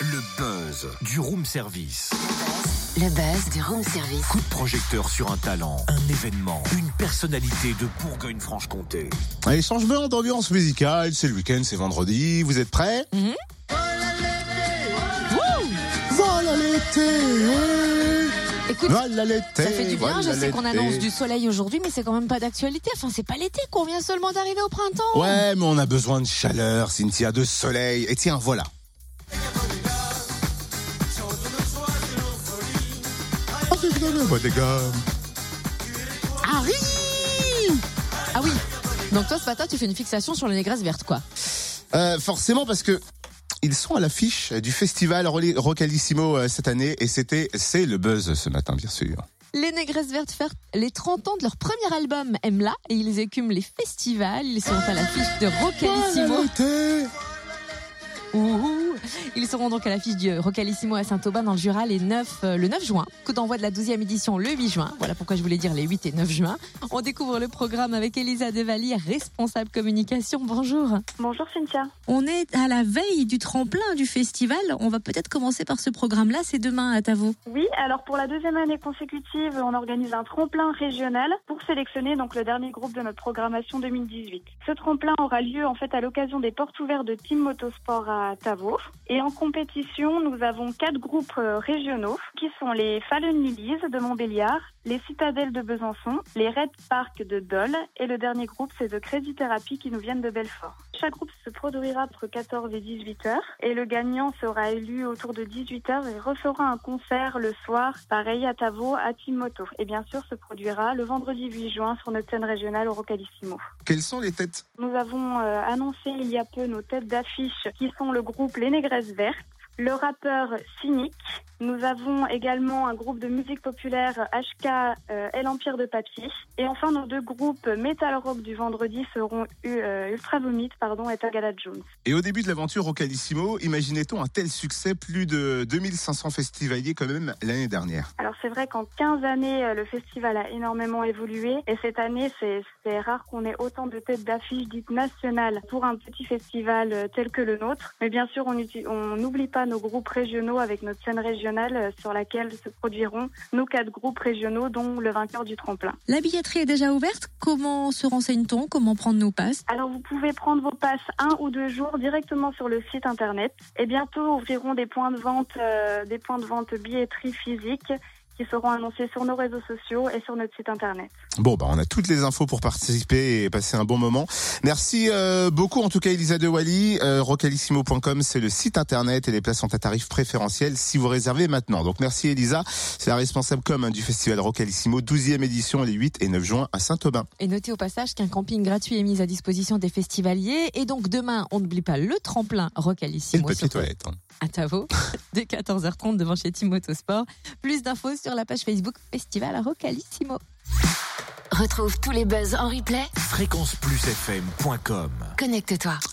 Le buzz du room service. Le buzz du room service. Coup de projecteur sur un talent, un événement, une personnalité de Bourgogne-Franche-Comté. Allez, changement d'ambiance musicale, c'est le week-end, c'est vendredi, vous êtes prêts? Mhm. Voilà l'été Écoute, Voilà l'été ça fait du bien. voilà Je sais qu'on annonce du soleil aujourd'hui, mais c'est quand même pas d'actualité. Enfin, c'est pas l'été qu'on vient seulement d'arriver au printemps. Ouais, mais on a besoin de chaleur, Cynthia, de soleil. Et tiens, voilà. Oh. Harry Ah oui. Donc toi, ce matin, tu fais une fixation sur les négresses vertes, quoi. Euh, forcément parce que ils sont à l'affiche du festival Rocalissimo euh, cette année et c'était c'est le buzz ce matin bien sûr. Les négresses vertes fêtent les 30 ans de leur premier album, Aime-la, et ils écument les festivals. Ils sont à l'affiche de Rocalissimo. Ils seront donc à l'affiche du Rocalissimo à Saint-Aubin dans le Jura les 9, euh, le 9 juin. Coup d'envoi de la 12e édition le 8 juin. Voilà pourquoi je voulais dire les 8 et 9 juin. On découvre le programme avec Elisa Devalier, responsable communication. Bonjour. Bonjour Cynthia. On est à la veille du tremplin du festival. On va peut-être commencer par ce programme-là. C'est demain à Tavo. Oui, alors pour la deuxième année consécutive, on organise un tremplin régional pour sélectionner donc le dernier groupe de notre programmation 2018. Ce tremplin aura lieu en fait à l'occasion des portes ouvertes de Team Motosport à Tavo. Et en compétition, nous avons quatre groupes euh, régionaux qui sont les Fallen Lilies de Montbéliard, les Citadelles de Besançon, les Red Park de Dole et le dernier groupe c'est de Crazy Therapy qui nous viennent de Belfort. Chaque groupe se produira entre 14 et 18 heures et le gagnant sera élu autour de 18 heures et refera un concert le soir, pareil à Tavo, à Timoto. Et bien sûr se produira le vendredi 8 juin sur notre scène régionale au Rocalissimo. Quelles sont les têtes? Nous avons euh, annoncé il y a peu nos têtes d'affiche qui sont le groupe Les Négresses Vertes, le rappeur Cynic. Nous avons également un groupe de musique populaire HK euh, et l'Empire de Papier. Et enfin, nos deux groupes metal rock du vendredi seront euh, Ultra Vomit pardon, et Tagada Jones. Et au début de l'aventure Rocalissimo, imaginait-on un tel succès? Plus de 2500 festivaliers quand même l'année dernière. Alors c'est vrai qu'en 15 années, euh, le festival a énormément évolué. Et cette année, c'est rare qu'on ait autant de têtes d'affiche dites nationales pour un petit festival euh, tel que le nôtre. Mais bien sûr, on n'oublie pas nos groupes régionaux avec notre scène régionale euh, sur laquelle se produiront nos quatre groupes régionaux, dont le vainqueur du tremplin. La billetterie est déjà ouverte. Comment se renseigne-t-on? Comment prendre nos passes? Alors vous pouvez prendre vos passes un ou deux jours directement sur le site internet. Et bientôt ouvriront des points de vente, euh, des points de vente billetterie physique qui seront annoncés sur nos réseaux sociaux et sur notre site internet. Bon, bah on a toutes les infos pour participer et passer un bon moment. Merci euh, beaucoup en tout cas Elisa de Wally. Euh, Rocalissimo.com c'est le site internet et les places sont à tarif préférentiel si vous réservez maintenant. Donc merci Elisa, c'est la responsable com hein, du festival Rocalissimo 12e édition les 8 et 9 juin à Saint-Aubin. Et notez au passage qu'un camping gratuit est mis à disposition des festivaliers. Et donc demain, on n'oublie pas le tremplin Et le Rocalissimo papier sur- toilette. hein. À Tavo, dès 14h30 devant chez Team Motosport. Plus d'infos sur la page Facebook Festival Rocalissimo. Retrouve tous les buzz en replay. Fréquenceplusfm.com Connecte-toi.